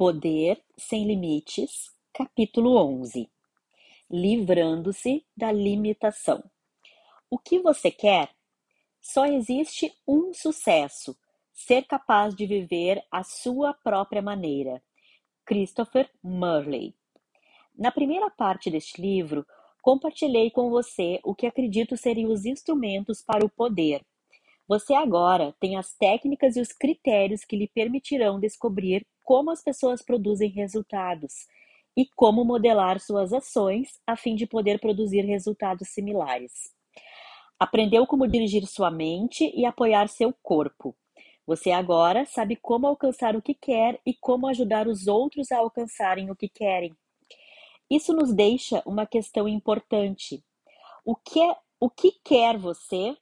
Poder Sem Limites, capítulo 11 Livrando-se da limitação. O que você quer? Só existe um sucesso: ser capaz de viver a sua própria maneira. Christopher Murley. Na primeira parte deste livro, compartilhei com você o que acredito serem os instrumentos para o poder. Você agora tem as técnicas e os critérios que lhe permitirão descobrir como as pessoas produzem resultados e como modelar suas ações a fim de poder produzir resultados similares. Aprendeu como dirigir sua mente e apoiar seu corpo. Você agora sabe como alcançar o que quer e como ajudar os outros a alcançarem o que querem. Isso nos deixa uma questão importante. O que, é, o que quer você?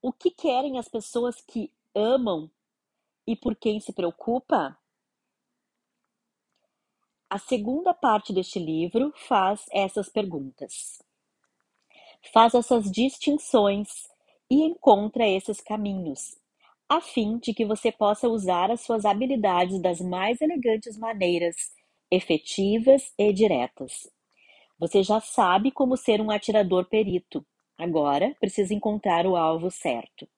O que querem as pessoas que amam e por quem se preocupa? A segunda parte deste livro faz essas perguntas. Faz essas distinções e encontra esses caminhos, a fim de que você possa usar as suas habilidades das mais elegantes maneiras, efetivas e diretas. Você já sabe como ser um atirador perito. Agora precisa encontrar o alvo certo.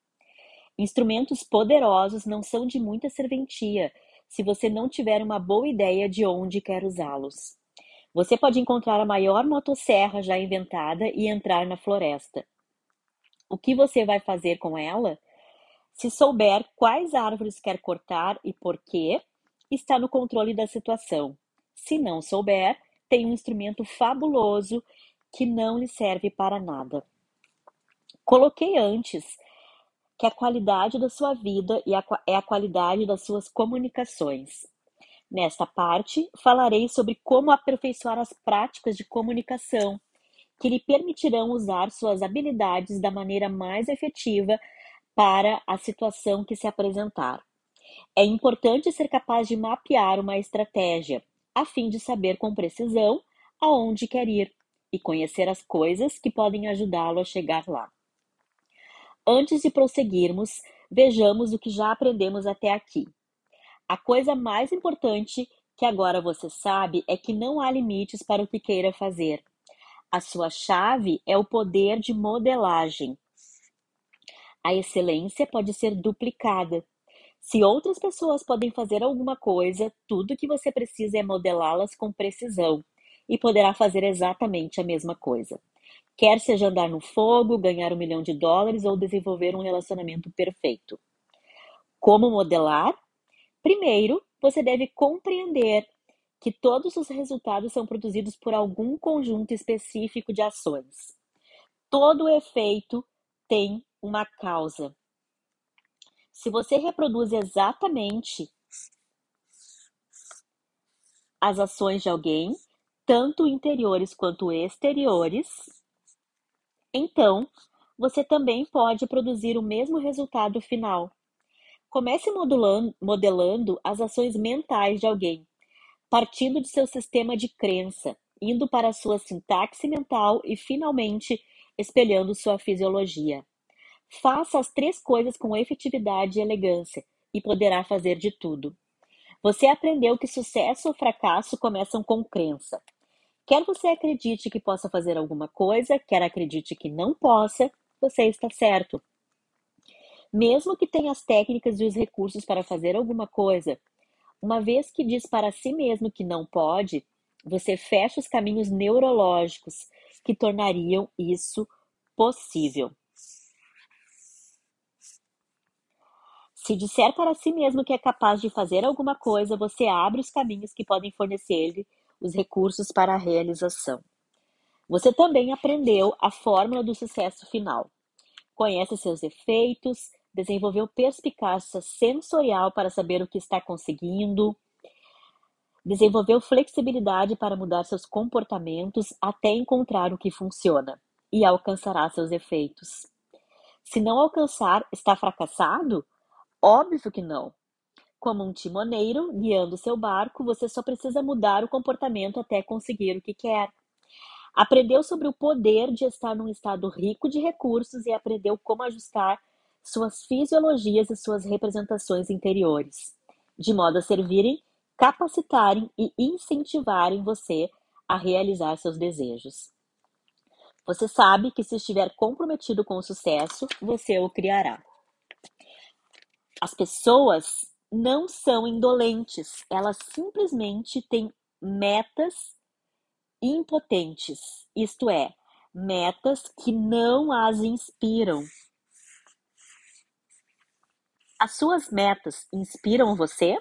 Instrumentos poderosos não são de muita serventia se você não tiver uma boa ideia de onde quer usá-los. Você pode encontrar a maior motosserra já inventada e entrar na floresta. O que você vai fazer com ela? Se souber quais árvores quer cortar e por quê, está no controle da situação. Se não souber, tem um instrumento fabuloso que não lhe serve para nada. Coloquei antes que a qualidade da sua vida é a qualidade das suas comunicações. Nesta parte, falarei sobre como aperfeiçoar as práticas de comunicação, que lhe permitirão usar suas habilidades da maneira mais efetiva para a situação que se apresentar. É importante ser capaz de mapear uma estratégia, a fim de saber com precisão aonde quer ir e conhecer as coisas que podem ajudá-lo a chegar lá. Antes de prosseguirmos, vejamos o que já aprendemos até aqui. A coisa mais importante que agora você sabe é que não há limites para o que queira fazer. A sua chave é o poder de modelagem. A excelência pode ser duplicada. Se outras pessoas podem fazer alguma coisa, tudo que você precisa é modelá-las com precisão e poderá fazer exatamente a mesma coisa. Quer seja andar no fogo, ganhar um milhão de dólares ou desenvolver um relacionamento perfeito. Como modelar? Primeiro, você deve compreender que todos os resultados são produzidos por algum conjunto específico de ações. Todo efeito tem uma causa. Se você reproduz exatamente as ações de alguém, tanto interiores quanto exteriores, então, você também pode produzir o mesmo resultado final. Comece modelando, as ações mentais de alguém, partindo de seu sistema de crença, indo para a sua sintaxe mental e, finalmente, espelhando sua fisiologia. Faça as três coisas com efetividade e elegância e poderá fazer de tudo. Você aprendeu que sucesso ou fracasso começam com crença. Quer você acredite que possa fazer alguma coisa, quer acredite que não possa, você está certo. Mesmo que tenha as técnicas e os recursos para fazer alguma coisa, uma vez que diz para si mesmo que não pode, você fecha os caminhos neurológicos que tornariam isso possível. Se disser para si mesmo que é capaz de fazer alguma coisa, você abre os caminhos que podem fornecer-lhe os recursos para a realização. Você também aprendeu a fórmula do sucesso final. Conhece seus efeitos, desenvolveu perspicácia sensorial para saber o que está conseguindo, desenvolveu flexibilidade para mudar seus comportamentos até encontrar o que funciona e alcançará seus efeitos. Se não alcançar, está fracassado? Óbvio que não. Como um timoneiro guiando seu barco, você só precisa mudar o comportamento até conseguir o que quer. Aprendeu sobre o poder de estar num estado rico de recursos e aprendeu como ajustar suas fisiologias e suas representações interiores, de modo a servirem capacitarem e incentivarem você a realizar seus desejos. Você sabe que se estiver comprometido com o sucesso, você o criará. As pessoas não são indolentes, elas simplesmente têm metas impotentes, isto é, metas que não as inspiram. As suas metas inspiram você?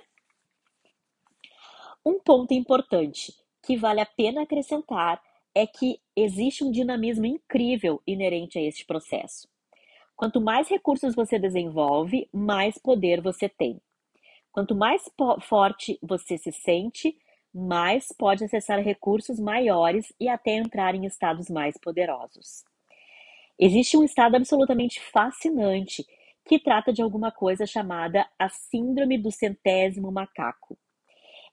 Um ponto importante que vale a pena acrescentar é que existe um dinamismo incrível inerente a este processo. Quanto mais recursos você desenvolve, mais poder você tem. Quanto mais forte você se sente, mais pode acessar recursos maiores e até entrar em estados mais poderosos. Existe um estado absolutamente fascinante que trata de alguma coisa chamada a Síndrome do Centésimo Macaco.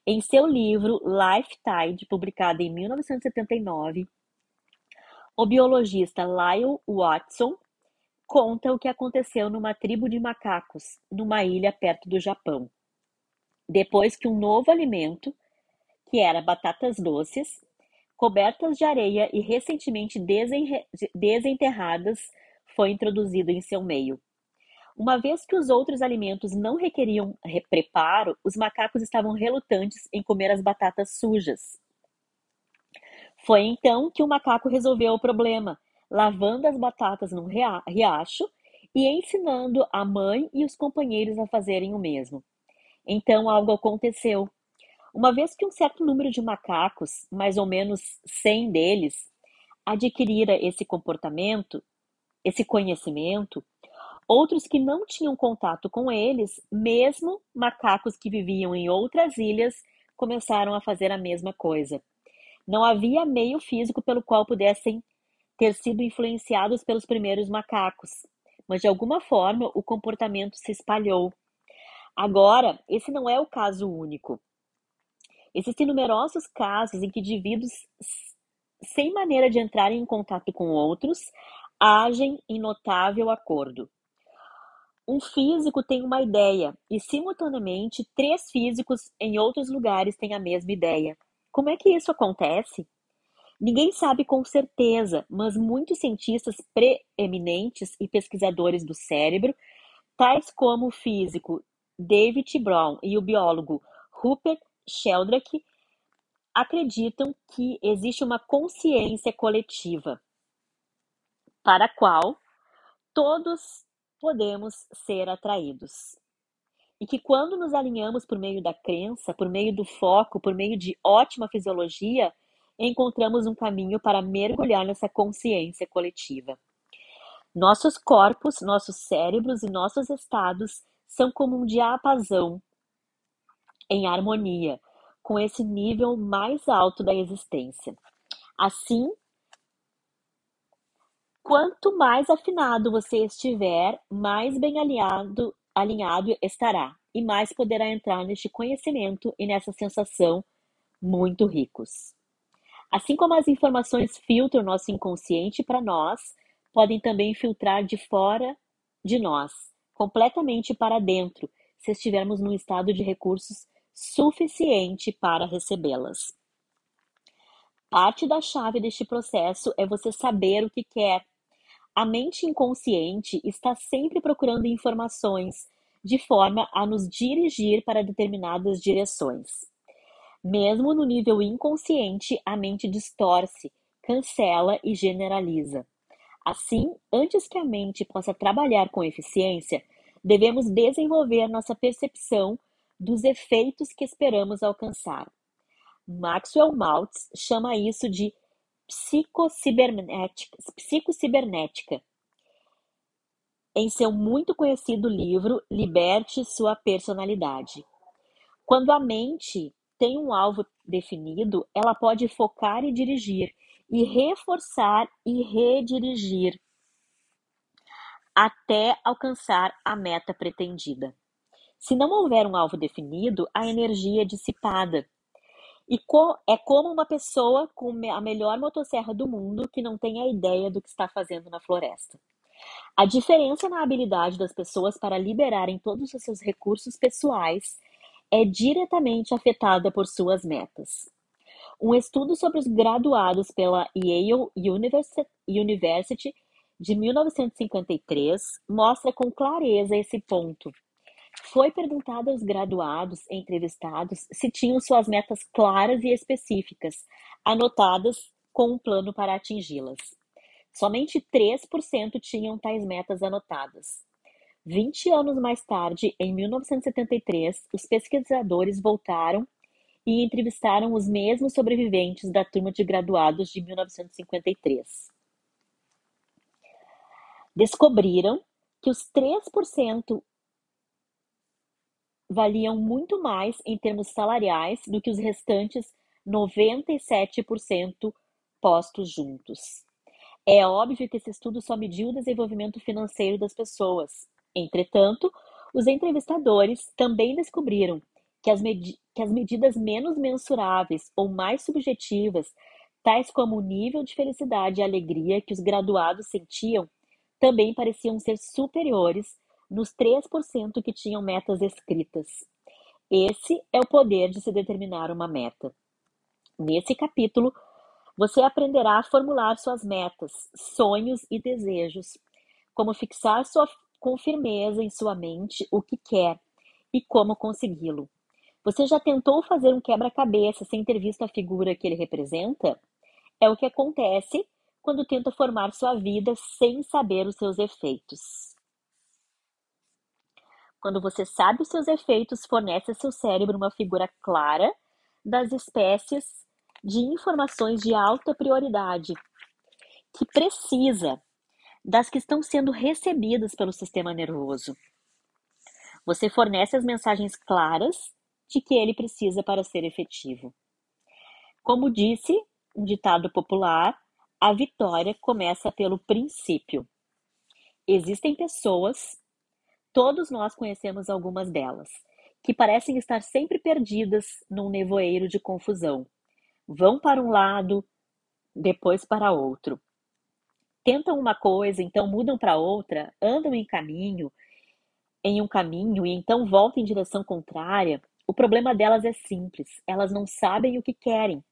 Em seu livro Life Tide, publicado em 1979, o biologista Lyle Watson conta o que aconteceu numa tribo de macacos numa ilha perto do Japão. Depois que um novo alimento, que era batatas doces, cobertas de areia e recentemente desenterradas, foi introduzido em seu meio. Uma vez que os outros alimentos não requeriam preparo, os macacos estavam relutantes em comer as batatas sujas. Foi então que o macaco resolveu o problema, lavando as batatas num riacho e ensinando a mãe e os companheiros a fazerem o mesmo. Então algo aconteceu. Uma vez que um certo número de macacos, mais ou menos 100 deles, adquirira esse comportamento, esse conhecimento, outros que não tinham contato com eles, mesmo macacos que viviam em outras ilhas, começaram a fazer a mesma coisa. Não havia meio físico pelo qual pudessem ter sido influenciados pelos primeiros macacos, mas de alguma forma o comportamento se espalhou. Agora, esse não é o caso único. Existem numerosos casos em que indivíduos, sem maneira de entrar em contato com outros, agem em notável acordo. Um físico tem uma ideia e, simultaneamente, três físicos em outros lugares têm a mesma ideia. Como é que isso acontece? Ninguém sabe com certeza, mas muitos cientistas preeminentes e pesquisadores do cérebro, tais como o físico David Brown e o biólogo Rupert Sheldrake acreditam que existe uma consciência coletiva para a qual todos podemos ser atraídos. E que quando nos alinhamos por meio da crença, por meio do foco, por meio de ótima fisiologia, encontramos um caminho para mergulhar nessa consciência coletiva. Nossos corpos, nossos cérebros e nossos estados são como um diapasão em harmonia com esse nível mais alto da existência. Assim, quanto mais afinado você estiver, mais bem alinhado, alinhado estará e mais poderá entrar neste conhecimento e nessa sensação muito ricos. Assim como as informações filtram nosso inconsciente para nós, podem também filtrar de fora de nós, completamente para dentro, se estivermos num estado de recursos suficiente para recebê-las. Parte da chave deste processo é você saber o que quer. A mente inconsciente está sempre procurando informações de forma a nos dirigir para determinadas direções. Mesmo no nível inconsciente, a mente distorce, cancela e generaliza. Assim, antes que a mente possa trabalhar com eficiência, devemos desenvolver nossa percepção dos efeitos que esperamos alcançar. Maxwell Maltz chama isso de psicocibernética, em seu muito conhecido livro Liberte Sua Personalidade. Quando a mente tem um alvo definido, ela pode focar e dirigir, e reforçar e redirigir até alcançar a meta pretendida. Se não houver um alvo definido, a energia é dissipada. E co é como uma pessoa com a melhor motosserra do mundo que não tem a ideia do que está fazendo na floresta. A diferença na habilidade das pessoas para liberarem todos os seus recursos pessoais é diretamente afetada por suas metas. Um estudo sobre os graduados pela Yale University de 1953 mostra com clareza esse ponto. Foi perguntado aos graduados entrevistados se tinham suas metas claras e específicas, anotadas com um plano para atingi-las. Somente 3% tinham tais metas anotadas. 20 anos mais tarde, em 1973, os pesquisadores voltaram e entrevistaram os mesmos sobreviventes da turma de graduados de 1953. Descobriram que os 3% valiam muito mais em termos salariais do que os restantes 97% postos juntos. É óbvio que esse estudo só mediu o desenvolvimento financeiro das pessoas. Entretanto, os entrevistadores também descobriram que as, que as medidas menos mensuráveis ou mais subjetivas, tais como o nível de felicidade e alegria que os graduados sentiam, também pareciam ser superiores nos 3% que tinham metas escritas. Esse é o poder de se determinar uma meta. Nesse capítulo, você aprenderá a formular suas metas, sonhos e desejos, como fixar sua, com firmeza em sua mente o que quer e como consegui-lo. Você já tentou fazer um quebra-cabeça sem ter visto a figura que ele representa? É o que acontece quando tenta formar sua vida sem saber os seus efeitos. Quando você sabe os seus efeitos, fornece ao seu cérebro uma figura clara das espécies de informações de alta prioridade que precisa das que estão sendo recebidas pelo sistema nervoso. Você fornece as mensagens claras de que ele precisa para ser efetivo. Como disse um ditado popular, a vitória começa pelo princípio. Existem pessoas, todos nós conhecemos algumas delas, que parecem estar sempre perdidas num nevoeiro de confusão. Vão para um lado, depois para outro. Tentam uma coisa, então mudam para outra, andam em caminho, em um caminho e então voltam em direção contrária, o problema delas é simples, elas não sabem o que querem.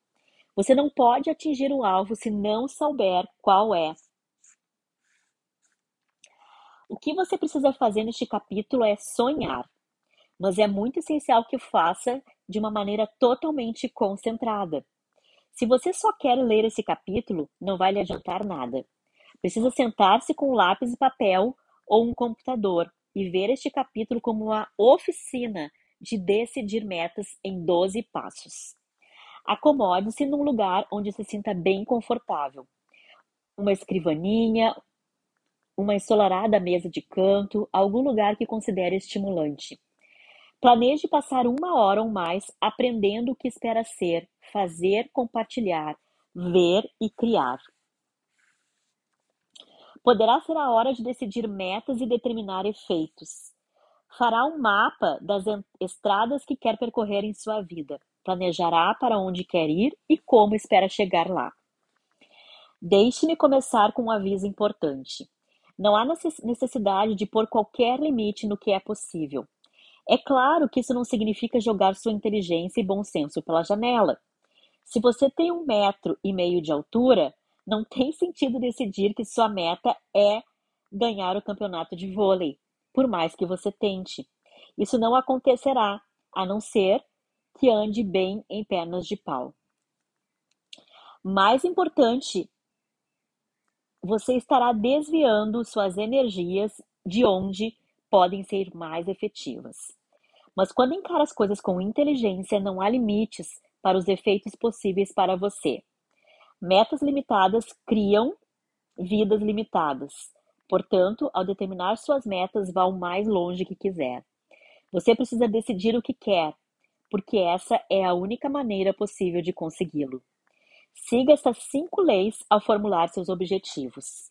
Você não pode atingir o alvo se não souber qual é. O que você precisa fazer neste capítulo é sonhar, mas é muito essencial que o faça de uma maneira totalmente concentrada. Se você só quer ler esse capítulo, não vai lhe adiantar nada. Precisa sentar-se com um lápis e papel ou um computador e ver este capítulo como uma oficina de decidir metas em 12 passos. Acomode-se num lugar onde se sinta bem confortável. Uma escrivaninha, uma ensolarada mesa de canto, algum lugar que considere estimulante. Planeje passar uma hora ou mais aprendendo o que espera ser, fazer, compartilhar, ver e criar. Poderá ser a hora de decidir metas e determinar efeitos. Fará um mapa das estradas que quer percorrer em sua vida. Planejará para onde quer ir e como espera chegar lá. Deixe-me começar com um aviso importante. Não há necessidade de pôr qualquer limite no que é possível. É claro que isso não significa jogar sua inteligência e bom senso pela janela. Se você tem um metro e meio de altura, não tem sentido decidir que sua meta é ganhar o campeonato de vôlei por mais que você tente. Isso não acontecerá, a não ser que ande bem em pernas de pau. Mais importante, você estará desviando suas energias de onde podem ser mais efetivas. Mas quando encara as coisas com inteligência, não há limites para os efeitos possíveis para você. Metas limitadas criam vidas limitadas. Portanto, ao determinar suas metas, vá o mais longe que quiser. Você precisa decidir o que quer, porque essa é a única maneira possível de consegui-lo. Siga essas cinco leis ao formular seus objetivos.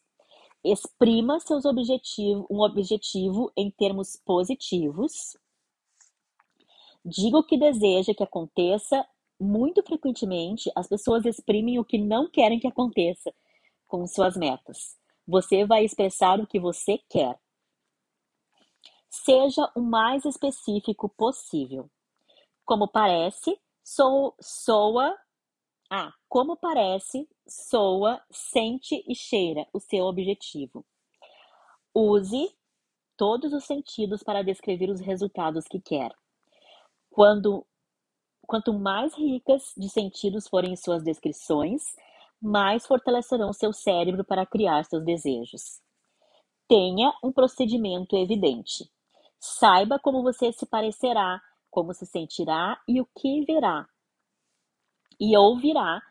Exprima seus objetivos, um objetivo em termos positivos. Diga o que deseja que aconteça. Muito frequentemente, as pessoas exprimem o que não querem que aconteça com suas metas. Você vai expressar o que você quer. Seja o mais específico possível. Como parece, sou, soa. Ah, como parece, soa, sente e cheira o seu objetivo. Use todos os sentidos para descrever os resultados que quer. Quando, quanto mais ricas de sentidos forem suas descrições, mais fortalecerão seu cérebro para criar seus desejos. Tenha um procedimento evidente. Saiba como você se parecerá, como se sentirá e o que verá e ouvirá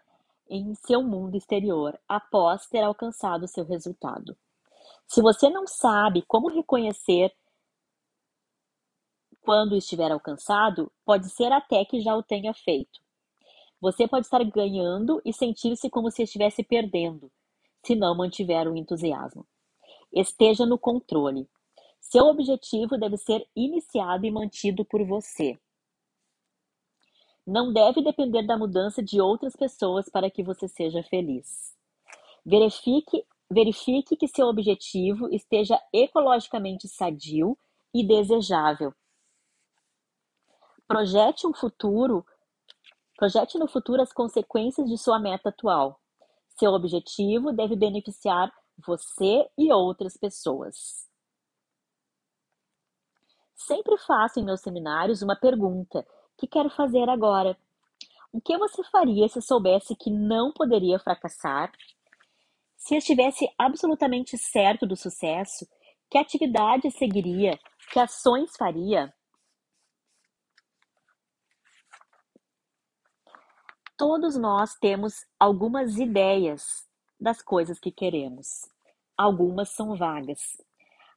em seu mundo exterior após ter alcançado seu resultado. Se você não sabe como reconhecer quando estiver alcançado, pode ser até que já o tenha feito. Você pode estar ganhando e sentir-se como se estivesse perdendo, se não mantiver o entusiasmo. Esteja no controle. Seu objetivo deve ser iniciado e mantido por você. Não deve depender da mudança de outras pessoas para que você seja feliz. Verifique, verifique que seu objetivo esteja ecologicamente sadio e desejável. Projete um futuro, projete no futuro as consequências de sua meta atual. Seu objetivo deve beneficiar você e outras pessoas. Sempre faço em meus seminários uma pergunta que quero fazer agora. O que você faria se soubesse que não poderia fracassar? Se estivesse absolutamente certo do sucesso, que atividade seguiria? Que ações faria? Todos nós temos algumas ideias das coisas que queremos. Algumas são vagas.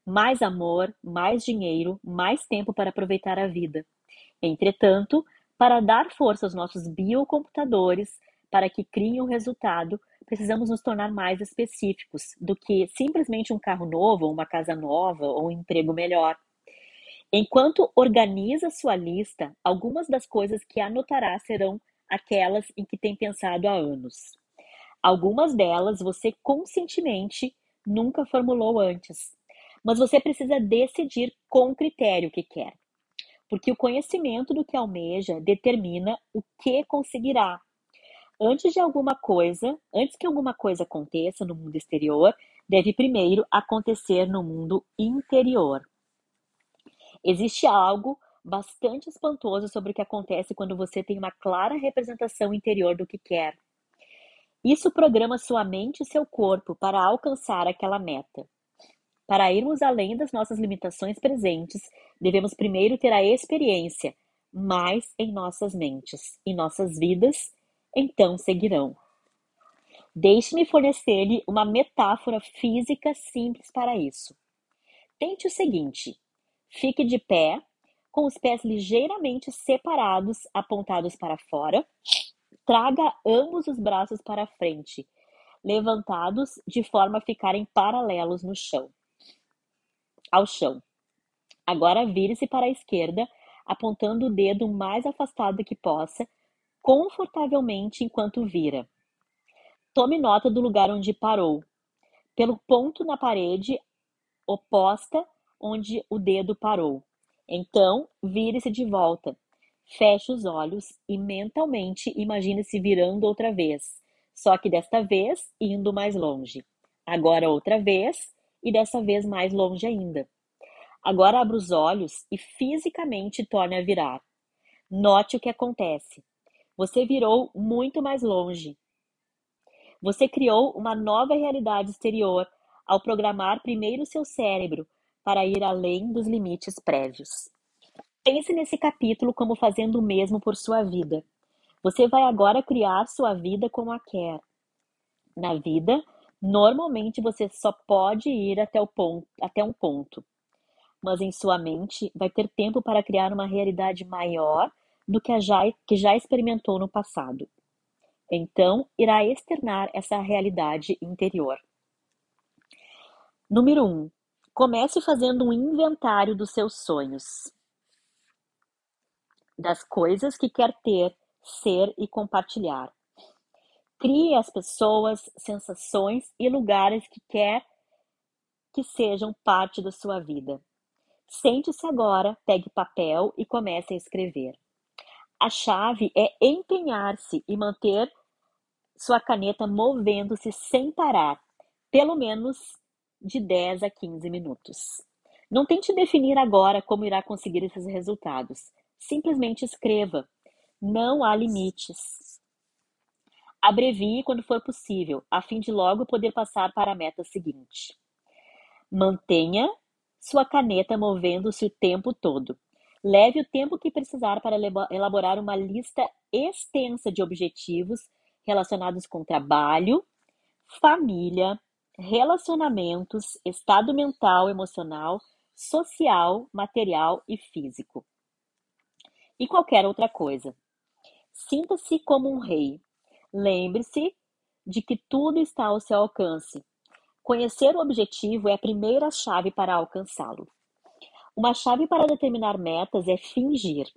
Mais amor, mais dinheiro, mais tempo para aproveitar a vida. Entretanto, para dar força aos nossos biocomputadores para que criem o resultado, precisamos nos tornar mais específicos do que simplesmente um carro novo, uma casa nova, ou um emprego melhor. Enquanto organiza sua lista, algumas das coisas que anotará serão aquelas em que tem pensado há anos. Algumas delas você conscientemente nunca formulou antes, mas você precisa decidir com critério o que quer porque o conhecimento do que almeja determina o que conseguirá. Antes de alguma coisa, antes que alguma coisa aconteça no mundo exterior, deve primeiro acontecer no mundo interior. Existe algo bastante espantoso sobre o que acontece quando você tem uma clara representação interior do que quer. Isso programa sua mente e seu corpo para alcançar aquela meta. Para irmos além das nossas limitações presentes, devemos primeiro ter a experiência, mais em nossas mentes e nossas vidas, então seguirão. Deixe-me fornecer-lhe uma metáfora física simples para isso. Tente o seguinte: fique de pé, com os pés ligeiramente separados, apontados para fora. Traga ambos os braços para frente, levantados de forma a ficarem paralelos no chão ao chão. Agora vire-se para a esquerda, apontando o dedo mais afastado que possa, confortavelmente enquanto vira. Tome nota do lugar onde parou, pelo ponto na parede oposta onde o dedo parou. Então, vire-se de volta. Feche os olhos e mentalmente imagine-se virando outra vez, só que desta vez indo mais longe. Agora outra vez e dessa vez mais longe ainda. Agora abra os olhos e fisicamente torne a virar. Note o que acontece. Você virou muito mais longe. Você criou uma nova realidade exterior ao programar primeiro seu cérebro para ir além dos limites prévios. Pense nesse capítulo como fazendo o mesmo por sua vida. Você vai agora criar sua vida como a quer. Na vida, Normalmente você só pode ir até, o ponto, até um ponto, mas em sua mente vai ter tempo para criar uma realidade maior do que a já, que já experimentou no passado. Então, irá externar essa realidade interior. Número 1. Um, comece fazendo um inventário dos seus sonhos, das coisas que quer ter, ser e compartilhar. Crie as pessoas, sensações e lugares que quer que sejam parte da sua vida. Sente-se agora, pegue papel e comece a escrever. A chave é empenhar-se e manter sua caneta movendo-se sem parar, pelo menos de 10 a 15 minutos. Não tente definir agora como irá conseguir esses resultados. Simplesmente escreva. Não há limites. Abrevie quando for possível, a fim de logo poder passar para a meta seguinte. Mantenha sua caneta movendo-se o tempo todo. Leve o tempo que precisar para elaborar uma lista extensa de objetivos relacionados com trabalho, família, relacionamentos, estado mental, emocional, social, material e físico. E qualquer outra coisa. Sinta-se como um rei. Lembre-se de que tudo está ao seu alcance. Conhecer o objetivo é a primeira chave para alcançá-lo. Uma chave para determinar metas é fingir.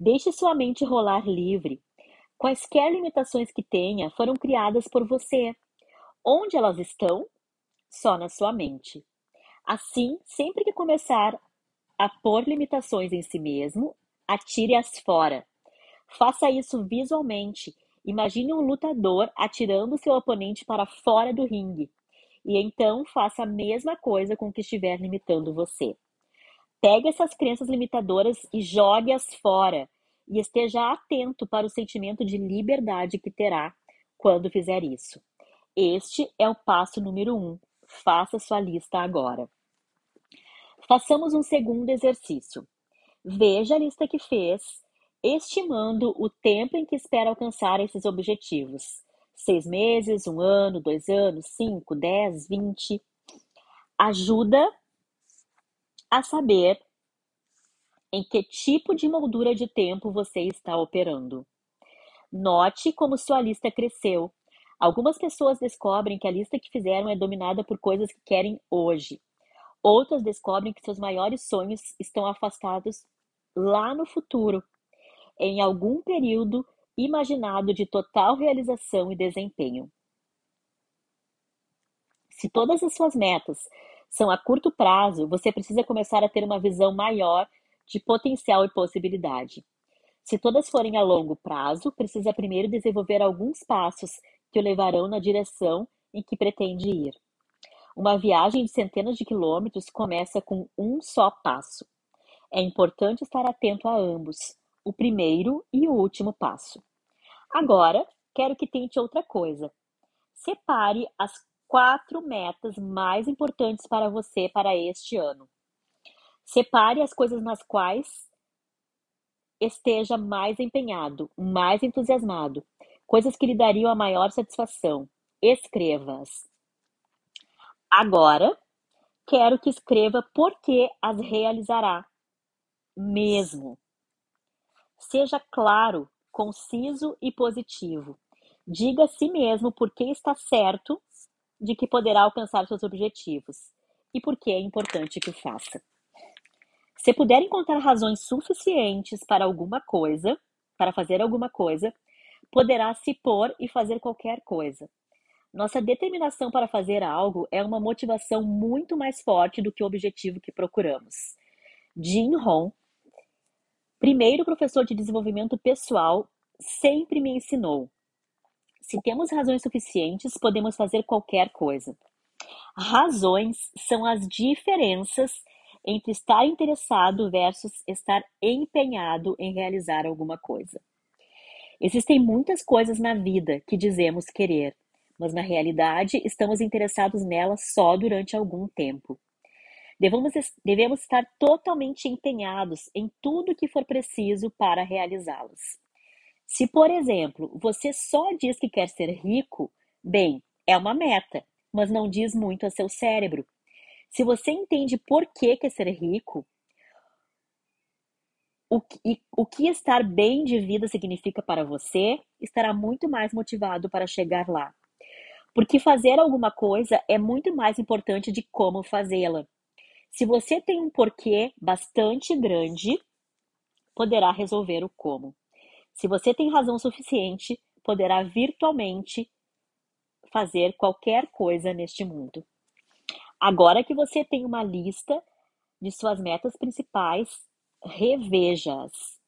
Deixe sua mente rolar livre. Quaisquer limitações que tenha foram criadas por você. Onde elas estão? Só na sua mente. Assim, sempre que começar a pôr limitações em si mesmo, atire-as fora. Faça isso visualmente. Imagine um lutador atirando seu oponente para fora do ringue. E então faça a mesma coisa com o que estiver limitando você. Pegue essas crenças limitadoras e jogue-as fora e esteja atento para o sentimento de liberdade que terá quando fizer isso. Este é o passo número um. Faça sua lista agora. Façamos um segundo exercício. Veja a lista que fez, estimando o tempo em que espera alcançar esses objetivos. Seis meses, um ano, dois anos, cinco, dez, vinte. Ajuda a saber em que tipo de moldura de tempo você está operando. Note como sua lista cresceu. Algumas pessoas descobrem que a lista que fizeram é dominada por coisas que querem hoje. Outras descobrem que seus maiores sonhos estão afastados lá no futuro, em algum período imaginado de total realização e desempenho. Se todas as suas metas são a curto prazo, você precisa começar a ter uma visão maior de potencial e possibilidade. Se todas forem a longo prazo, precisa primeiro desenvolver alguns passos que o levarão na direção em que pretende ir. Uma viagem de centenas de quilômetros começa com um só passo. É importante estar atento a ambos, o primeiro e o último passo. Agora, quero que tente outra coisa. Separe as quatro metas mais importantes para você para este ano. Separe as coisas nas quais esteja mais empenhado, mais entusiasmado, coisas que lhe dariam a maior satisfação. Escreva-as. Agora, quero que escreva por que as realizará. Mesmo. Seja claro, conciso e positivo. Diga a si mesmo por que está certo de que poderá alcançar seus objetivos e por que é importante que o faça. Se puder encontrar razões suficientes para alguma coisa, para fazer alguma coisa, poderá se pôr e fazer qualquer coisa. Nossa determinação para fazer algo é uma motivação muito mais forte do que o objetivo que procuramos. Jim Rohn, primeiro professor de desenvolvimento pessoal, sempre me ensinou: se temos razões suficientes, podemos fazer qualquer coisa. Razões são as diferenças entre estar interessado versus estar empenhado em realizar alguma coisa. Existem muitas coisas na vida que dizemos querer, mas na realidade estamos interessados nelas só durante algum tempo. Devemos, devemos estar totalmente empenhados em tudo que for preciso para realizá-las. Se, por exemplo, você só diz que quer ser rico, bem, é uma meta, mas não diz muito a seu cérebro, se você entende por que quer ser rico, o que, o que estar bem de vida significa para você, estará muito mais motivado para chegar lá. Porque fazer alguma coisa é muito mais importante de como fazê-la. Se você tem um porquê bastante grande, poderá resolver o como. Se você tem razão suficiente, poderá virtualmente fazer qualquer coisa neste mundo. Agora que você tem uma lista de suas metas principais, reveja-as.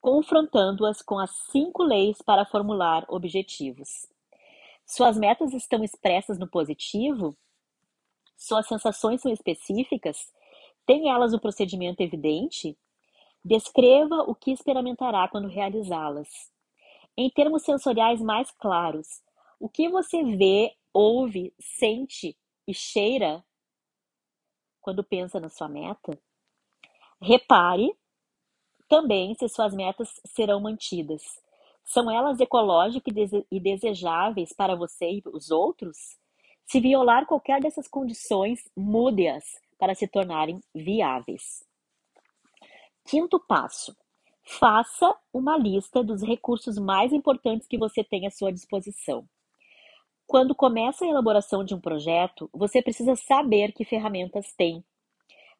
confrontando-as com as cinco leis para formular objetivos. Suas metas estão expressas no positivo? Suas sensações são específicas? Tem elas um procedimento evidente? Descreva o que experimentará quando realizá-las. Em termos sensoriais mais claros, o que você vê, ouve, sente e cheira quando pensa na sua meta? Repare também se suas metas serão mantidas. São elas ecológicas e desejáveis para você e os outros? Se violar qualquer dessas condições, mude-as para se tornarem viáveis. Quinto passo: faça uma lista dos recursos mais importantes que você tem à sua disposição. Quando começa a elaboração de um projeto, você precisa saber que ferramentas tem.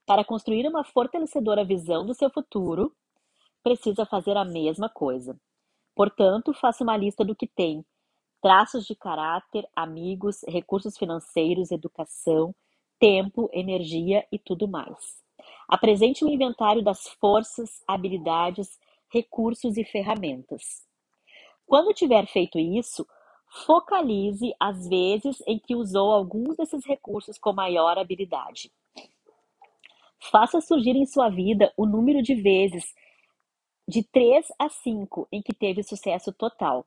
Para construir uma fortalecedora visão do seu futuro, precisa fazer a mesma coisa. Portanto, faça uma lista do que tem: traços de caráter, amigos, recursos financeiros, educação, tempo, energia e tudo mais. Apresente um inventário das forças, habilidades, recursos e ferramentas. Quando tiver feito isso, Focalize as vezes em que usou alguns desses recursos com maior habilidade. Faça surgir em sua vida o número de vezes de 3 a 5 em que teve sucesso total.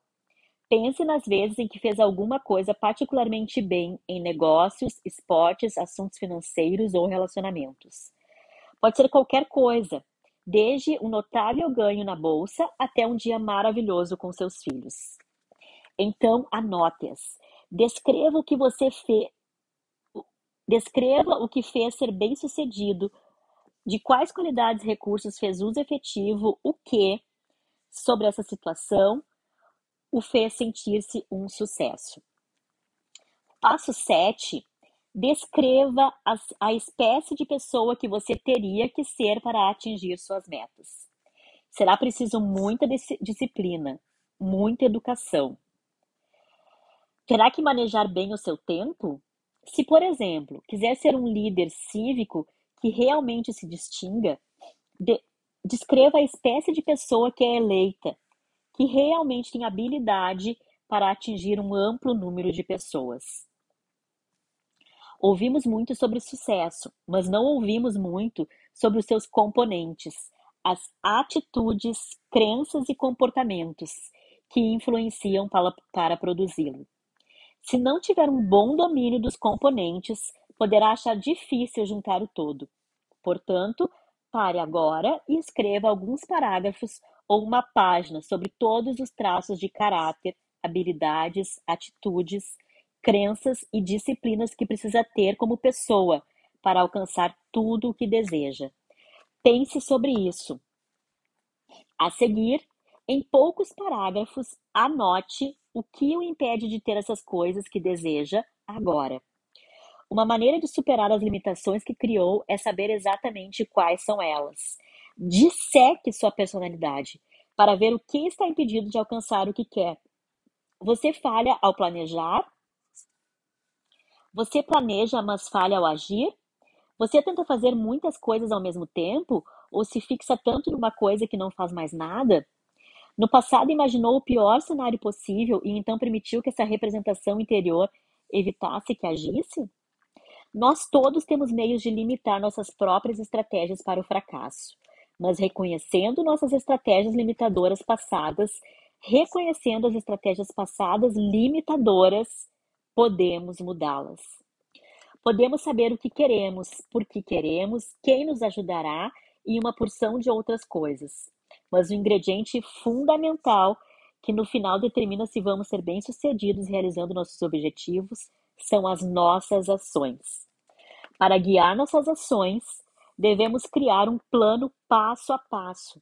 Pense nas vezes em que fez alguma coisa particularmente bem em negócios, esportes, assuntos financeiros ou relacionamentos. Pode ser qualquer coisa, desde um notável ganho na bolsa até um dia maravilhoso com seus filhos. Então, anote-as. Descreva o que você fez. Descreva o que fez ser bem-sucedido, de quais qualidades e recursos fez uso efetivo, o que, sobre essa situação, o fez sentir-se um sucesso. Passo 7. Descreva as, a espécie de pessoa que você teria que ser para atingir suas metas. Será preciso muita disciplina, muita educação, Terá que manejar bem o seu tempo? Se, por exemplo, quiser ser um líder cívico que realmente se distinga, de, descreva a espécie de pessoa que é eleita, que realmente tem habilidade para atingir um amplo número de pessoas. Ouvimos muito sobre sucesso, mas não ouvimos muito sobre os seus componentes, as atitudes, crenças e comportamentos que influenciam para, para produzi-lo. Se não tiver um bom domínio dos componentes, poderá achar difícil juntar o todo. Portanto, pare agora e escreva alguns parágrafos ou uma página sobre todos os traços de caráter, habilidades, atitudes, crenças e disciplinas que precisa ter como pessoa para alcançar tudo o que deseja. Pense sobre isso. A seguir, em poucos parágrafos, anote o que o impede de ter essas coisas que deseja agora. Uma maneira de superar as limitações que criou é saber exatamente quais são elas. Disseque sua personalidade para ver o que está impedido de alcançar o que quer. Você falha ao planejar? Você planeja, mas falha ao agir? Você tenta fazer muitas coisas ao mesmo tempo ou se fixa tanto numa coisa que não faz mais nada? No passado, imaginou o pior cenário possível e então permitiu que essa representação interior evitasse que agisse? Nós todos temos meios de limitar nossas próprias estratégias para o fracasso, mas reconhecendo nossas estratégias limitadoras passadas, reconhecendo as estratégias passadas limitadoras, podemos mudá-las. Podemos saber o que queremos, por que queremos, quem nos ajudará e uma porção de outras coisas mas o ingrediente fundamental que no final determina se vamos ser bem-sucedidos realizando nossos objetivos são as nossas ações. Para guiar nossas ações, devemos criar um plano passo a passo.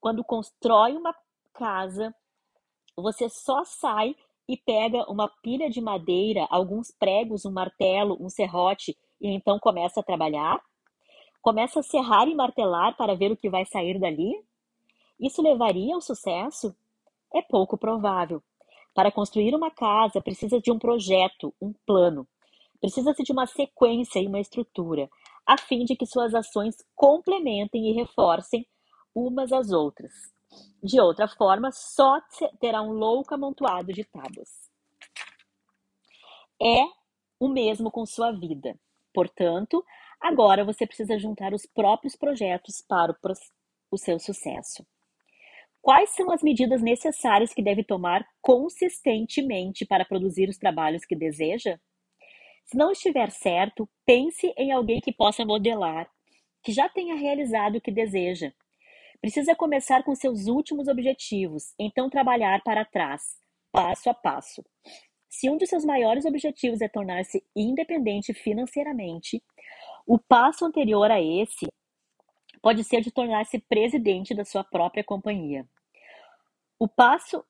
Quando constrói uma casa, você só sai e pega uma pilha de madeira, alguns pregos, um martelo, um serrote e então começa a trabalhar? Começa a serrar e martelar para ver o que vai sair dali? Isso levaria ao sucesso? É pouco provável. Para construir uma casa, precisa de um projeto, um plano. Precisa-se de uma sequência e uma estrutura, a fim de que suas ações complementem e reforcem umas às outras. De outra forma, só terá um louco amontoado de tábuas. É o mesmo com sua vida. Portanto, agora você precisa juntar os próprios projetos para o, o seu sucesso. Quais são as medidas necessárias que deve tomar consistentemente para produzir os trabalhos que deseja? Se não estiver certo, pense em alguém que possa modelar, que já tenha realizado o que deseja. Precisa começar com seus últimos objetivos, então trabalhar para trás, passo a passo. Se um de seus maiores objetivos é tornar-se independente financeiramente, o passo anterior a esse pode ser de tornar-se presidente da sua própria companhia. O passo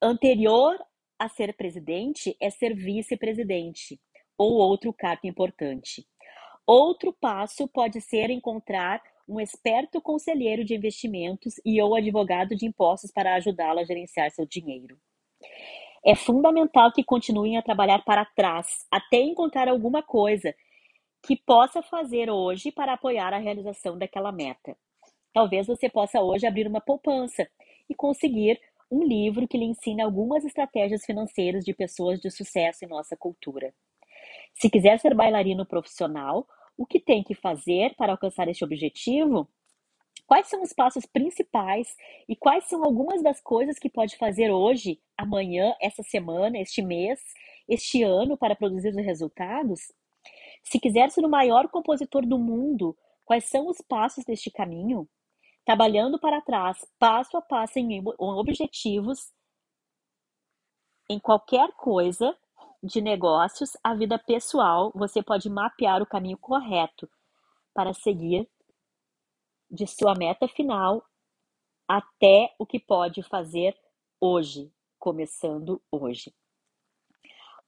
anterior a ser presidente é ser vice-presidente ou outro cargo importante. Outro passo pode ser encontrar um esperto conselheiro de investimentos e ou advogado de impostos para ajudá-lo a gerenciar seu dinheiro. É fundamental que continuem a trabalhar para trás até encontrar alguma coisa que possa fazer hoje para apoiar a realização daquela meta. Talvez você possa hoje abrir uma poupança e conseguir um livro que lhe ensine algumas estratégias financeiras de pessoas de sucesso em nossa cultura. Se quiser ser bailarino profissional, o que tem que fazer para alcançar este objetivo? Quais são os passos principais e quais são algumas das coisas que pode fazer hoje, amanhã, essa semana, este mês, este ano para produzir os resultados? Se quiser ser o maior compositor do mundo, quais são os passos deste caminho? Trabalhando para trás, passo a passo em objetivos, em qualquer coisa de negócios, a vida pessoal, você pode mapear o caminho correto para seguir de sua meta final até o que pode fazer hoje, começando hoje.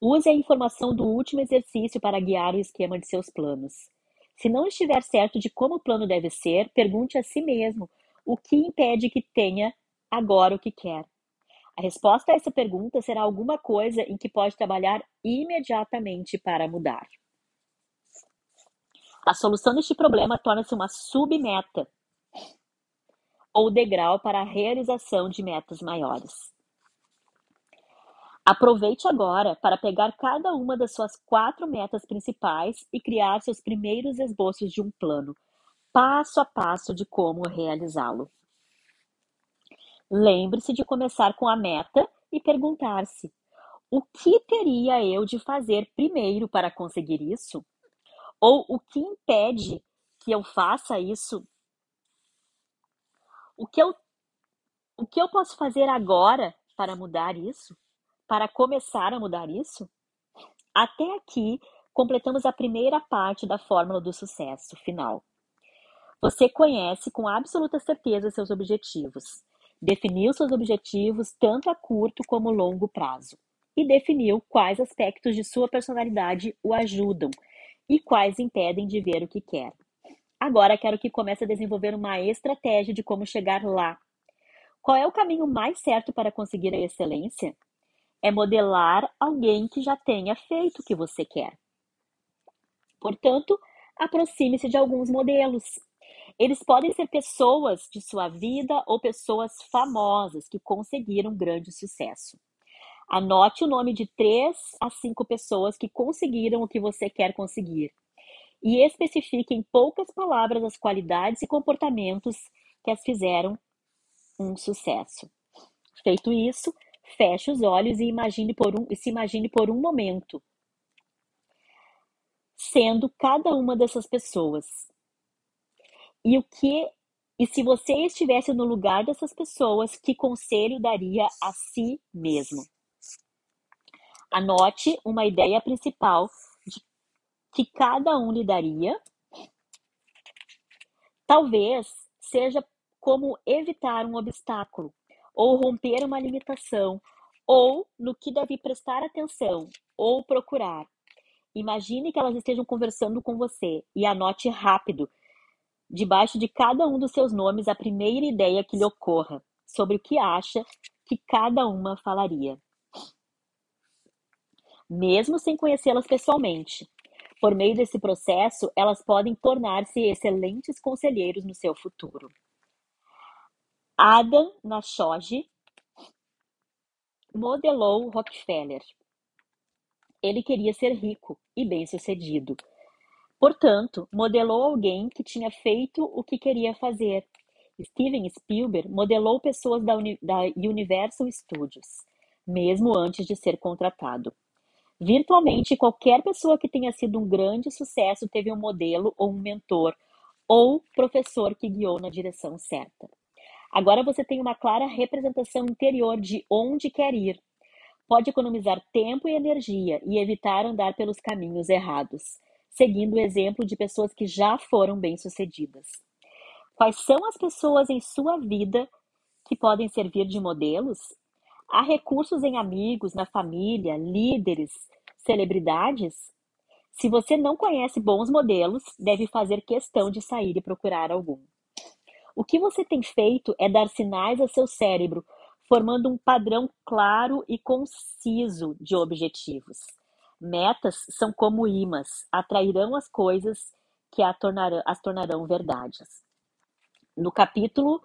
Use a informação do último exercício para guiar o esquema de seus planos. Se não estiver certo de como o plano deve ser, pergunte a si mesmo o que impede que tenha agora o que quer. A resposta a essa pergunta será alguma coisa em que pode trabalhar imediatamente para mudar. A solução deste problema torna-se uma submeta ou degrau para a realização de metas maiores. Aproveite agora para pegar cada uma das suas quatro metas principais e criar seus primeiros esboços de um plano, passo a passo de como realizá-lo. Lembre-se de começar com a meta e perguntar-se: o que teria eu de fazer primeiro para conseguir isso? Ou o que impede que eu faça isso? O que eu, o que eu posso fazer agora para mudar isso? Para começar a mudar isso? Até aqui, completamos a primeira parte da fórmula do sucesso final. Você conhece com absoluta certeza seus objetivos, definiu seus objetivos tanto a curto como longo prazo e definiu quais aspectos de sua personalidade o ajudam e quais impedem de ver o que quer. Agora quero que comece a desenvolver uma estratégia de como chegar lá. Qual é o caminho mais certo para conseguir a excelência? É modelar alguém que já tenha feito o que você quer. Portanto, aproxime-se de alguns modelos. Eles podem ser pessoas de sua vida ou pessoas famosas que conseguiram grande sucesso. Anote o nome de três a cinco pessoas que conseguiram o que você quer conseguir e especifique em poucas palavras as qualidades e comportamentos que as fizeram um sucesso. Feito isso, Feche os olhos e imagine por um, se imagine por um momento sendo cada uma dessas pessoas. E o que e se você estivesse no lugar dessas pessoas, que conselho daria a si mesmo? Anote uma ideia principal de que cada um lhe daria. Talvez seja como evitar um obstáculo, ou romper uma limitação, ou no que deve prestar atenção ou procurar. Imagine que elas estejam conversando com você e anote rápido, debaixo de cada um dos seus nomes, a primeira ideia que lhe ocorra sobre o que acha que cada uma falaria. Mesmo sem conhecê-las pessoalmente, por meio desse processo, elas podem tornar-se excelentes conselheiros no seu futuro. Adam Nashoji modelou Rockefeller. Ele queria ser rico e bem-sucedido. Portanto, modelou alguém que tinha feito o que queria fazer. Steven Spielberg modelou pessoas da, Uni da Universal Studios, mesmo antes de ser contratado. Virtualmente, qualquer pessoa que tenha sido um grande sucesso teve um modelo ou um mentor ou professor que guiou na direção certa. Agora você tem uma clara representação interior de onde quer ir. Pode economizar tempo e energia e evitar andar pelos caminhos errados, seguindo o exemplo de pessoas que já foram bem-sucedidas. Quais são as pessoas em sua vida que podem servir de modelos? Há recursos em amigos, na família, líderes, celebridades? Se você não conhece bons modelos, deve fazer questão de sair e procurar algum. O que você tem feito é dar sinais a seu cérebro, formando um padrão claro e conciso de objetivos. Metas são como imãs, atrairão as coisas que tornarão, as tornarão verdades. No capítulo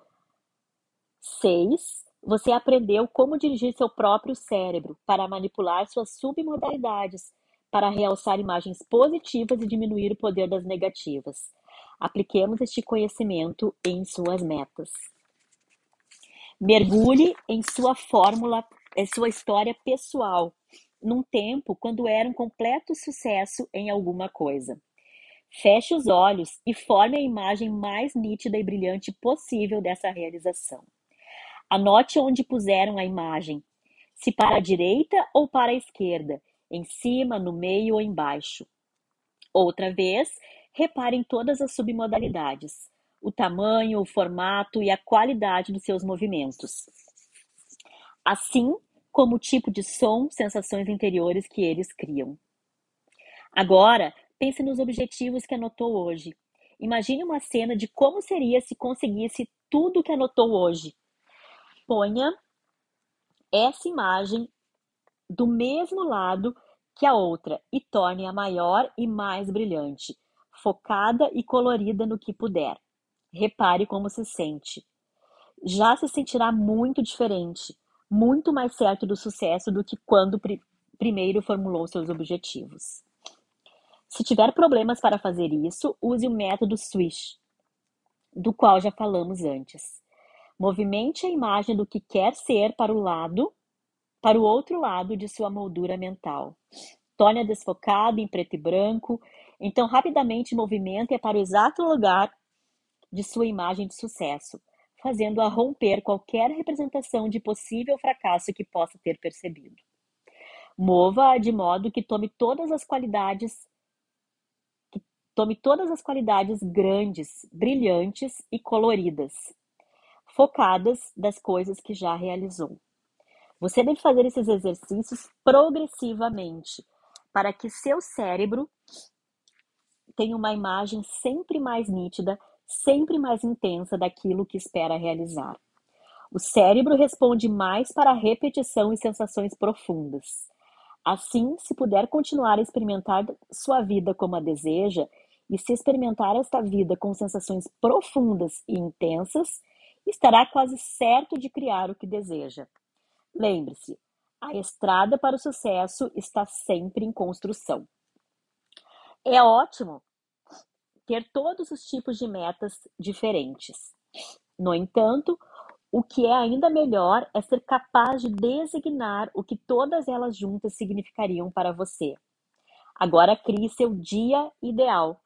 6, você aprendeu como dirigir seu próprio cérebro para manipular suas submodalidades, para realçar imagens positivas e diminuir o poder das negativas. Apliquemos este conhecimento em suas metas. Mergulhe em sua fórmula, em sua história pessoal, num tempo quando era um completo sucesso em alguma coisa. Feche os olhos e forme a imagem mais nítida e brilhante possível dessa realização. Anote onde puseram a imagem, se para a direita ou para a esquerda, em cima, no meio ou embaixo. Outra vez, Repare em todas as submodalidades, o tamanho, o formato e a qualidade dos seus movimentos, assim como o tipo de som, sensações interiores que eles criam. Agora, pense nos objetivos que anotou hoje. Imagine uma cena de como seria se conseguisse tudo que anotou hoje. Ponha essa imagem do mesmo lado que a outra e torne-a maior e mais brilhante focada e colorida no que puder. Repare como se sente. Já se sentirá muito diferente, muito mais certo do sucesso do que quando pr primeiro formulou seus objetivos. Se tiver problemas para fazer isso, use o método Swish, do qual já falamos antes. Movimente a imagem do que quer ser para o lado, para o outro lado de sua moldura mental. Torne-a desfocada em preto e branco então, rapidamente movimenta para o exato lugar de sua imagem de sucesso, fazendo-a romper qualquer representação de possível fracasso que possa ter percebido. Mova-a de modo que tome todas as qualidades que tome todas as qualidades grandes, brilhantes e coloridas, focadas das coisas que já realizou. Você deve fazer esses exercícios progressivamente, para que seu cérebro tem uma imagem sempre mais nítida, sempre mais intensa daquilo que espera realizar. O cérebro responde mais para repetição e sensações profundas. Assim, se puder continuar a experimentar sua vida como a deseja, e se experimentar esta vida com sensações profundas e intensas, estará quase certo de criar o que deseja. Lembre-se, a estrada para o sucesso está sempre em construção. É ótimo ter todos os tipos de metas diferentes. No entanto, o que é ainda melhor é ser capaz de designar o que todas elas juntas significariam para você. Agora crie seu dia ideal.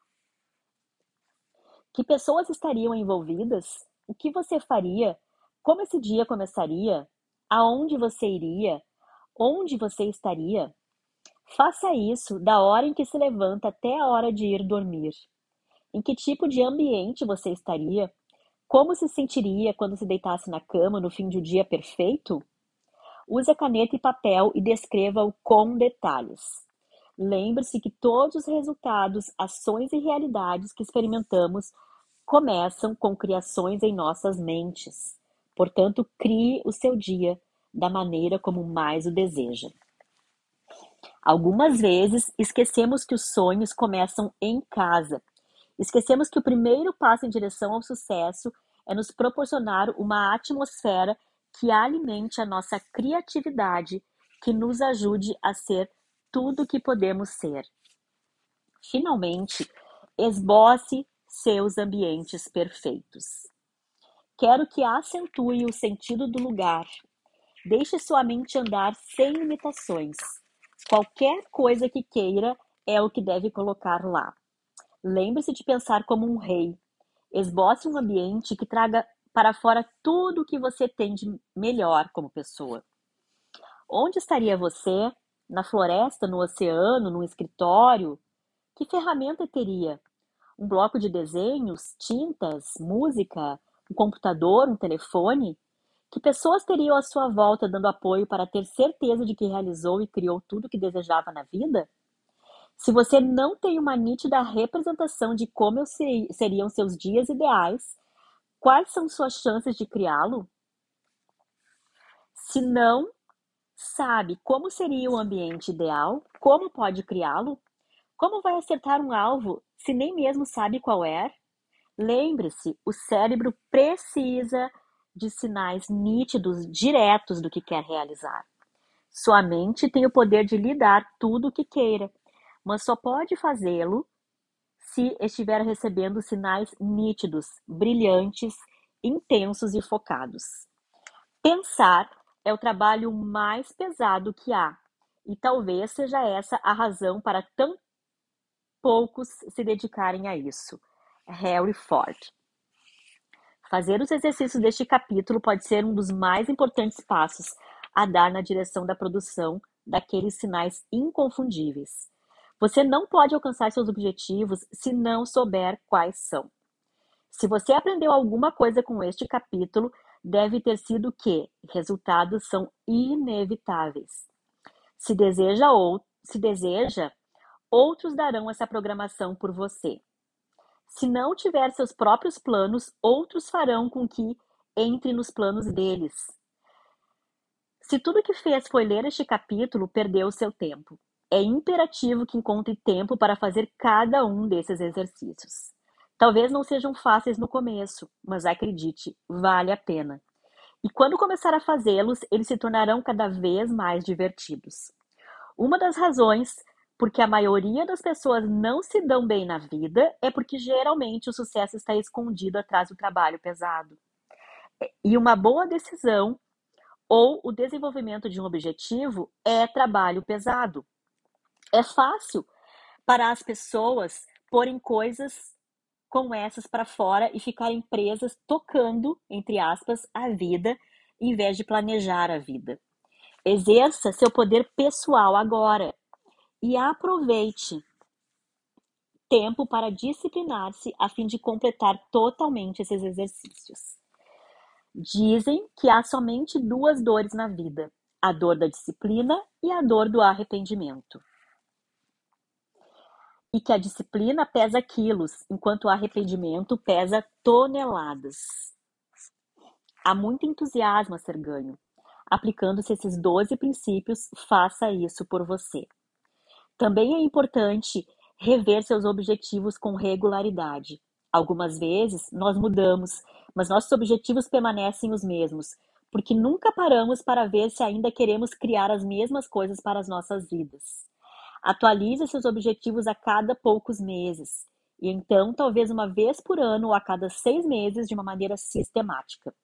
Que pessoas estariam envolvidas? O que você faria? Como esse dia começaria? Aonde você iria? Onde você estaria? Faça isso da hora em que se levanta até a hora de ir dormir. Em que tipo de ambiente você estaria? Como se sentiria quando se deitasse na cama no fim de um dia perfeito? Use a caneta e papel e descreva-o com detalhes. Lembre-se que todos os resultados, ações e realidades que experimentamos começam com criações em nossas mentes. Portanto, crie o seu dia da maneira como mais o deseja. Algumas vezes esquecemos que os sonhos começam em casa Esquecemos que o primeiro passo em direção ao sucesso é nos proporcionar uma atmosfera que alimente a nossa criatividade, que nos ajude a ser tudo o que podemos ser. Finalmente, esboce seus ambientes perfeitos. Quero que acentue o sentido do lugar. Deixe sua mente andar sem limitações. Qualquer coisa que queira é o que deve colocar lá. Lembre-se de pensar como um rei. Esboce um ambiente que traga para fora tudo o que você tem de melhor como pessoa. Onde estaria você? Na floresta, no oceano, no escritório? Que ferramenta teria? Um bloco de desenhos, tintas, música, um computador, um telefone? Que pessoas teriam à sua volta dando apoio para ter certeza de que realizou e criou tudo o que desejava na vida? Se você não tem uma nítida representação de como seriam seus dias ideais, quais são suas chances de criá-lo? Se não sabe como seria o ambiente ideal, como pode criá-lo? Como vai acertar um alvo se nem mesmo sabe qual é? Lembre-se, o cérebro precisa de sinais nítidos, diretos do que quer realizar. Sua mente tem o poder de lhe dar tudo o que queira, mas só pode fazê-lo se estiver recebendo sinais nítidos, brilhantes, intensos e focados. Pensar é o trabalho mais pesado que há, e talvez seja essa a razão para tão poucos se dedicarem a isso. Harry Ford. Fazer os exercícios deste capítulo pode ser um dos mais importantes passos a dar na direção da produção daqueles sinais inconfundíveis. Você não pode alcançar seus objetivos se não souber quais são. Se você aprendeu alguma coisa com este capítulo, deve ter sido que resultados são inevitáveis. Se deseja ou se deseja, outros darão essa programação por você. Se não tiver seus próprios planos, outros farão com que entre nos planos deles. Se tudo que fez foi ler este capítulo, perdeu seu tempo. É imperativo que encontre tempo para fazer cada um desses exercícios. Talvez não sejam fáceis no começo, mas acredite, vale a pena. E quando começar a fazê-los, eles se tornarão cada vez mais divertidos. Uma das razões porque a maioria das pessoas não se dão bem na vida é porque geralmente o sucesso está escondido atrás do trabalho pesado. E uma boa decisão ou o desenvolvimento de um objetivo é trabalho pesado. É fácil para as pessoas porem coisas como essas para fora e ficarem presas tocando, entre aspas, a vida, em vez de planejar a vida. Exerça seu poder pessoal agora e aproveite tempo para disciplinar-se a fim de completar totalmente esses exercícios. Dizem que há somente duas dores na vida: a dor da disciplina e a dor do arrependimento. E que a disciplina pesa quilos, enquanto o arrependimento pesa toneladas. Há muito entusiasmo a ser ganho. Aplicando-se esses 12 princípios, faça isso por você. Também é importante rever seus objetivos com regularidade. Algumas vezes nós mudamos, mas nossos objetivos permanecem os mesmos, porque nunca paramos para ver se ainda queremos criar as mesmas coisas para as nossas vidas. Atualize seus objetivos a cada poucos meses, e então talvez uma vez por ano ou a cada seis meses de uma maneira sistemática.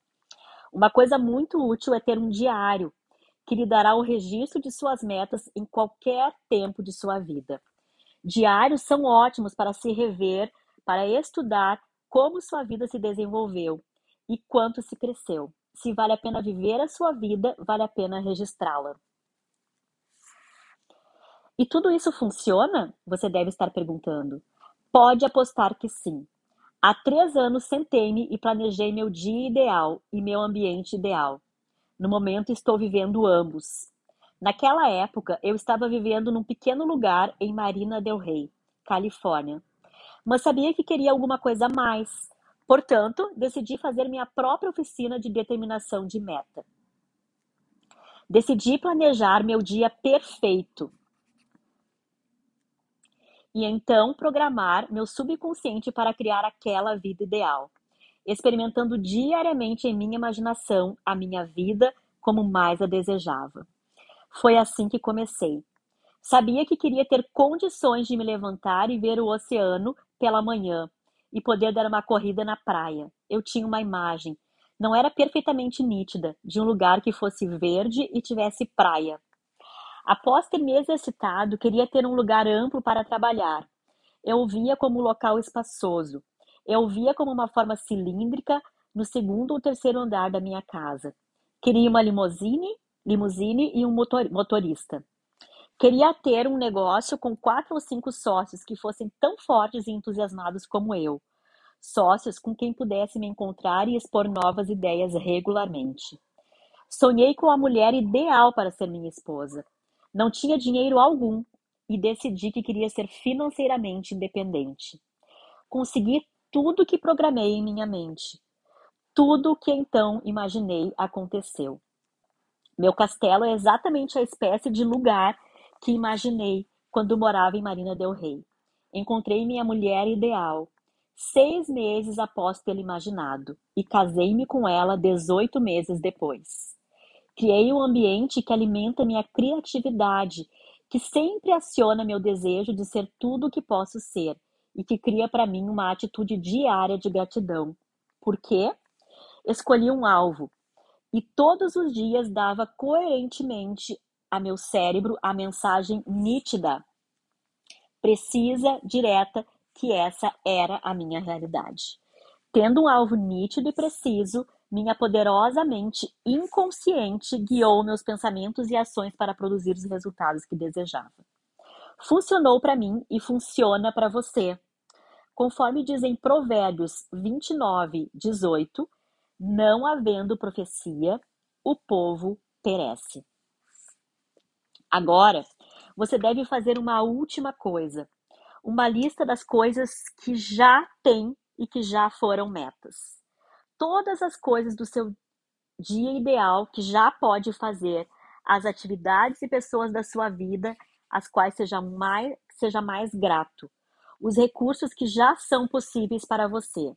Uma coisa muito útil é ter um diário que lhe dará o registro de suas metas em qualquer tempo de sua vida. Diários são ótimos para se rever, para estudar como sua vida se desenvolveu e quanto se cresceu. Se vale a pena viver a sua vida, vale a pena registrá-la. E tudo isso funciona? Você deve estar perguntando. Pode apostar que sim. Há três anos sentei-me e planejei meu dia ideal e meu ambiente ideal. No momento estou vivendo ambos. Naquela época, eu estava vivendo num pequeno lugar em Marina del Rey, Califórnia. Mas sabia que queria alguma coisa a mais. Portanto, decidi fazer minha própria oficina de determinação de meta. Decidi planejar meu dia perfeito. E então programar meu subconsciente para criar aquela vida ideal. Experimentando diariamente em minha imaginação a minha vida como mais a desejava. Foi assim que comecei. Sabia que queria ter condições de me levantar e ver o oceano pela manhã e poder dar uma corrida na praia. Eu tinha uma imagem, não era perfeitamente nítida, de um lugar que fosse verde e tivesse praia. Após ter me exercitado, queria ter um lugar amplo para trabalhar. Eu o via como um local espaçoso. Eu via como uma forma cilíndrica no segundo ou terceiro andar da minha casa. Queria uma limusine, limusine e um motor, motorista. Queria ter um negócio com quatro ou cinco sócios que fossem tão fortes e entusiasmados como eu. Sócios com quem pudesse me encontrar e expor novas ideias regularmente. Sonhei com a mulher ideal para ser minha esposa. Não tinha dinheiro algum e decidi que queria ser financeiramente independente. Consegui tudo que programei em minha mente. Tudo que então imaginei aconteceu. Meu castelo é exatamente a espécie de lugar que imaginei quando morava em Marina del Rey. Encontrei minha mulher ideal, seis meses após tê-la imaginado, e casei-me com ela 18 meses depois. Criei um ambiente que alimenta minha criatividade, que sempre aciona meu desejo de ser tudo o que posso ser e que cria para mim uma atitude diária de gratidão. Por quê? Escolhi um alvo e todos os dias dava coerentemente a meu cérebro a mensagem nítida, precisa, direta, que essa era a minha realidade. Tendo um alvo nítido e preciso, minha poderosa mente inconsciente guiou meus pensamentos e ações para produzir os resultados que desejava. Funcionou para mim e funciona para você. Conforme dizem Provérbios 29, 18, não havendo profecia, o povo perece. Agora, você deve fazer uma última coisa, uma lista das coisas que já tem e que já foram metas. Todas as coisas do seu dia ideal que já pode fazer, as atividades e pessoas da sua vida às quais seja mais, seja mais grato, os recursos que já são possíveis para você.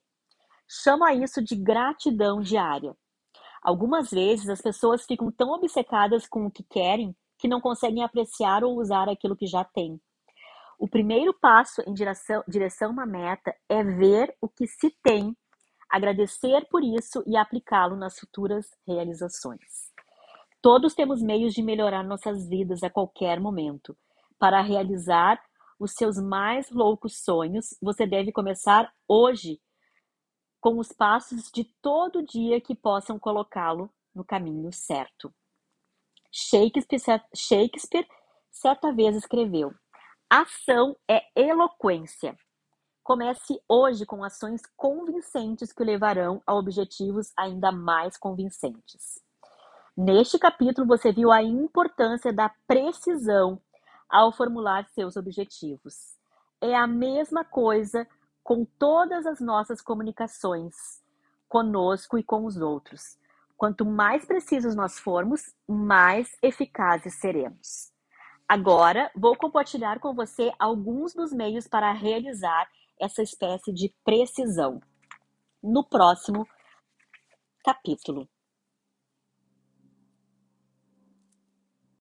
Chama isso de gratidão diária. Algumas vezes as pessoas ficam tão obcecadas com o que querem que não conseguem apreciar ou usar aquilo que já têm. O primeiro passo em direção, direção a uma meta é ver o que se tem, agradecer por isso e aplicá-lo nas futuras realizações. Todos temos meios de melhorar nossas vidas a qualquer momento. Para realizar os seus mais loucos sonhos, você deve começar hoje com os passos de todo dia que possam colocá-lo no caminho certo. Shakespeare, Shakespeare certa vez escreveu: Ação é eloquência. Comece hoje com ações convincentes que o levarão a objetivos ainda mais convincentes. Neste capítulo, você viu a importância da precisão ao formular seus objetivos. É a mesma coisa com todas as nossas comunicações, conosco e com os outros. Quanto mais precisos nós formos, mais eficazes seremos. Agora, vou compartilhar com você alguns dos meios para realizar essa espécie de precisão no próximo capítulo.